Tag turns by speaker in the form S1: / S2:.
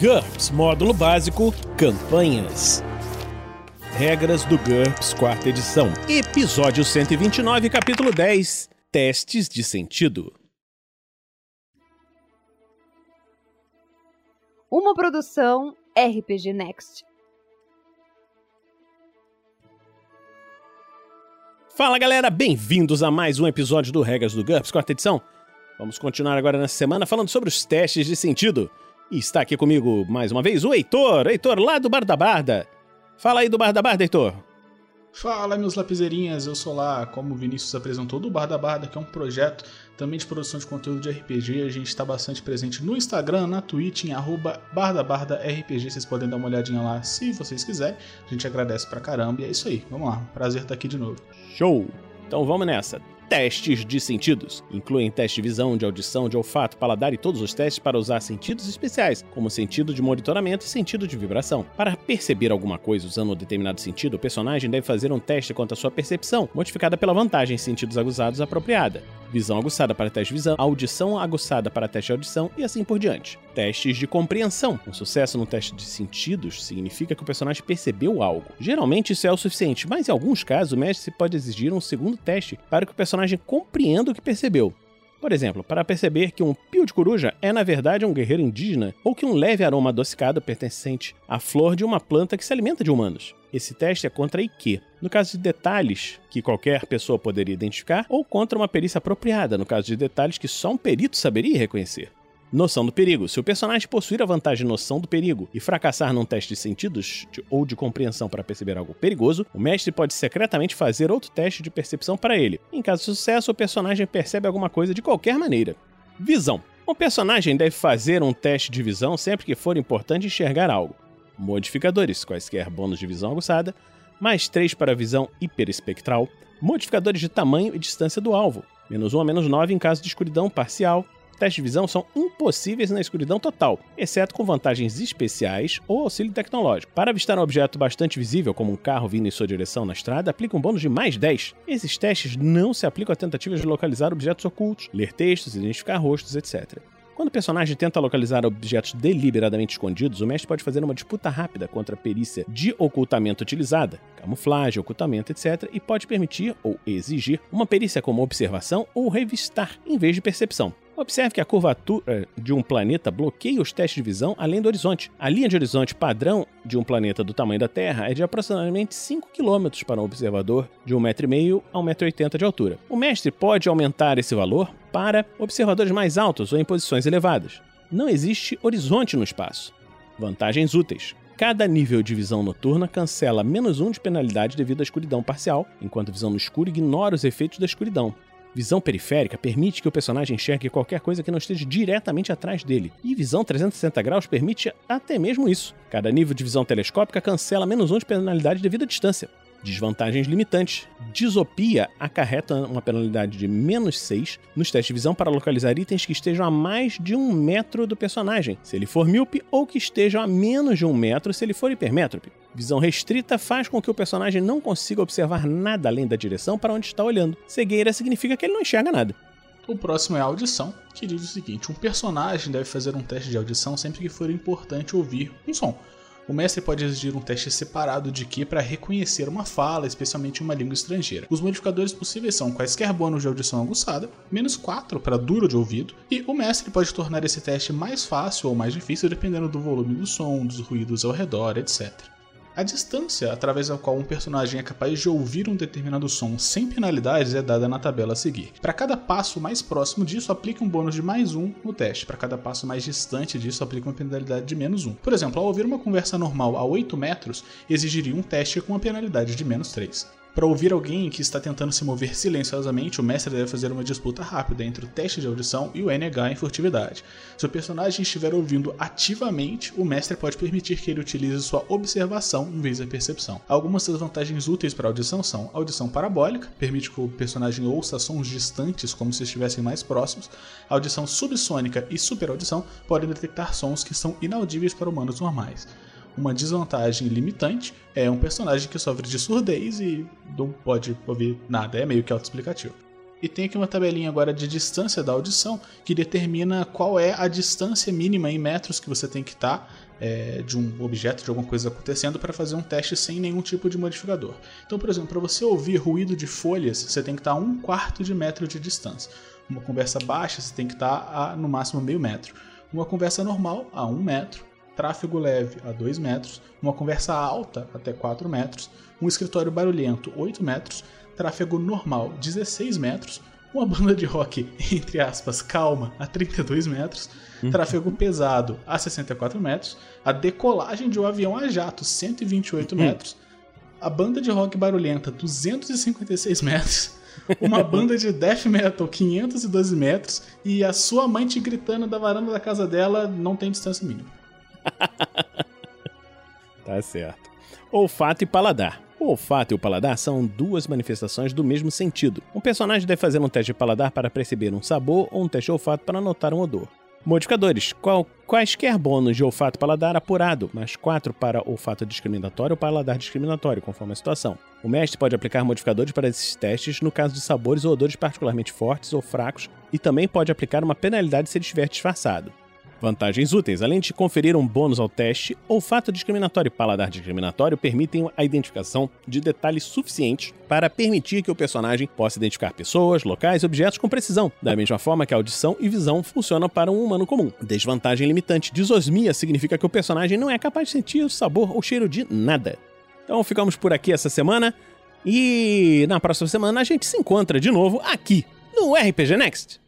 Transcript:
S1: GURPS Módulo Básico Campanhas. Regras do GURPS, quarta edição. Episódio 129, capítulo 10 Testes de sentido.
S2: Uma produção RPG Next.
S1: Fala galera, bem-vindos a mais um episódio do Regras do GURPS, quarta edição. Vamos continuar agora nessa semana falando sobre os testes de sentido. E está aqui comigo mais uma vez o Heitor, Heitor lá do Bar da Barda. Fala aí do Bar da Barda, Heitor.
S3: Fala, meus lapiseirinhas, eu sou lá, como o Vinícius apresentou, do Bar da Barda, que é um projeto também de produção de conteúdo de RPG. A gente está bastante presente no Instagram, na Twitch, em arroba bardabardarpg. Vocês podem dar uma olhadinha lá se vocês quiserem. A gente agradece pra caramba e é isso aí. Vamos lá, prazer estar aqui de novo.
S1: Show! Então vamos nessa testes de sentidos. Incluem teste de visão, de audição, de olfato, paladar e todos os testes para usar sentidos especiais, como sentido de monitoramento e sentido de vibração. Para perceber alguma coisa usando um determinado sentido, o personagem deve fazer um teste quanto à sua percepção, modificada pela vantagem em sentidos aguçados apropriada. Visão aguçada para teste de visão, audição aguçada para teste de audição e assim por diante. Testes de compreensão. Um sucesso no teste de sentidos significa que o personagem percebeu algo. Geralmente isso é o suficiente, mas em alguns casos o mestre pode exigir um segundo teste para que o personagem compreenda o que percebeu. Por exemplo, para perceber que um pio de coruja é na verdade um guerreiro indígena ou que um leve aroma adocicado pertencente à flor de uma planta que se alimenta de humanos. Esse teste é contra IQ, no caso de detalhes que qualquer pessoa poderia identificar, ou contra uma perícia apropriada, no caso de detalhes que só um perito saberia reconhecer. Noção do perigo. Se o personagem possuir a vantagem de noção do perigo e fracassar num teste de sentidos de, ou de compreensão para perceber algo perigoso, o mestre pode secretamente fazer outro teste de percepção para ele. Em caso de sucesso, o personagem percebe alguma coisa de qualquer maneira. Visão. O personagem deve fazer um teste de visão sempre que for importante enxergar algo. Modificadores, quaisquer bônus de visão aguçada, mais 3 para visão hiperespectral, modificadores de tamanho e distância do alvo, menos 1 a menos 9 em caso de escuridão parcial, testes de visão são impossíveis na escuridão total, exceto com vantagens especiais ou auxílio tecnológico. Para avistar um objeto bastante visível, como um carro vindo em sua direção na estrada, aplica um bônus de mais 10. Esses testes não se aplicam a tentativas de localizar objetos ocultos, ler textos, identificar rostos, etc. Quando o personagem tenta localizar objetos deliberadamente escondidos, o mestre pode fazer uma disputa rápida contra a perícia de ocultamento utilizada, camuflagem, ocultamento, etc., e pode permitir ou exigir uma perícia como observação ou revistar, em vez de percepção. Observe que a curvatura de um planeta bloqueia os testes de visão além do horizonte. A linha de horizonte padrão de um planeta do tamanho da Terra é de aproximadamente 5 km para um observador de 1,5m a 1,80m de altura. O mestre pode aumentar esse valor para observadores mais altos ou em posições elevadas. Não existe horizonte no espaço. Vantagens úteis. Cada nível de visão noturna cancela menos um de penalidade devido à escuridão parcial, enquanto a visão no escuro ignora os efeitos da escuridão. Visão periférica permite que o personagem enxergue qualquer coisa que não esteja diretamente atrás dele. E visão 360 graus permite até mesmo isso. Cada nível de visão telescópica cancela menos um de penalidade devido à distância. Desvantagens limitantes. Disopia acarreta uma penalidade de menos 6 nos testes de visão para localizar itens que estejam a mais de um metro do personagem, se ele for míope, ou que estejam a menos de um metro se ele for hipermétrope. Visão restrita faz com que o personagem não consiga observar nada além da direção para onde está olhando. Cegueira significa que ele não enxerga nada.
S3: O próximo é a audição, que diz o seguinte: um personagem deve fazer um teste de audição sempre que for importante ouvir um som. O mestre pode exigir um teste separado de Q para reconhecer uma fala, especialmente uma língua estrangeira. Os modificadores possíveis são quaisquer bônus de audição aguçada, menos 4 para duro de ouvido, e o mestre pode tornar esse teste mais fácil ou mais difícil dependendo do volume do som, dos ruídos ao redor, etc. A distância através da qual um personagem é capaz de ouvir um determinado som sem penalidades é dada na tabela a seguir. Para cada passo mais próximo disso, aplique um bônus de mais um no teste. Para cada passo mais distante disso, aplique uma penalidade de menos um. Por exemplo, ao ouvir uma conversa normal a 8 metros, exigiria um teste com uma penalidade de menos 3. Para ouvir alguém que está tentando se mover silenciosamente, o mestre deve fazer uma disputa rápida entre o teste de audição e o NH em furtividade. Se o personagem estiver ouvindo ativamente, o mestre pode permitir que ele utilize sua observação em vez da percepção. Algumas das vantagens úteis para a audição são audição parabólica, permite que o personagem ouça sons distantes como se estivessem mais próximos. Audição subsônica e superaudição podem detectar sons que são inaudíveis para humanos normais uma desvantagem limitante é um personagem que sofre de surdez e não pode ouvir nada, é meio que autoexplicativo. E tem aqui uma tabelinha agora de distância da audição que determina qual é a distância mínima em metros que você tem que estar é, de um objeto, de alguma coisa acontecendo, para fazer um teste sem nenhum tipo de modificador. Então, por exemplo, para você ouvir ruído de folhas, você tem que estar a um quarto de metro de distância. Uma conversa baixa, você tem que estar a, no máximo meio metro. Uma conversa normal, a um metro. Tráfego leve, a 2 metros. Uma conversa alta, até 4 metros. Um escritório barulhento, 8 metros. Tráfego normal, 16 metros uma banda de rock, entre aspas, calma, a 32 metros, uhum. tráfego pesado a 64 metros, a decolagem de um avião a jato, 128 uhum. metros, a banda de rock barulhenta, 256 metros, uma banda de death metal, 512 metros, e a sua mãe te gritando da varanda da casa dela não tem distância mínima.
S1: tá certo. Olfato e paladar. O olfato e o paladar são duas manifestações do mesmo sentido. Um personagem deve fazer um teste de paladar para perceber um sabor ou um teste de olfato para notar um odor. Modificadores: Qual, quaisquer bônus de olfato paladar apurado, mais 4 para olfato discriminatório ou paladar discriminatório, conforme a situação. O mestre pode aplicar modificadores para esses testes no caso de sabores ou odores particularmente fortes ou fracos, e também pode aplicar uma penalidade se ele estiver disfarçado. Vantagens úteis: além de conferir um bônus ao teste, olfato discriminatório e paladar discriminatório permitem a identificação de detalhes suficientes para permitir que o personagem possa identificar pessoas, locais e objetos com precisão, da mesma forma que a audição e visão funcionam para um humano comum. Desvantagem limitante: disosmia significa que o personagem não é capaz de sentir o sabor ou cheiro de nada. Então ficamos por aqui essa semana e na próxima semana a gente se encontra de novo aqui no RPG Next.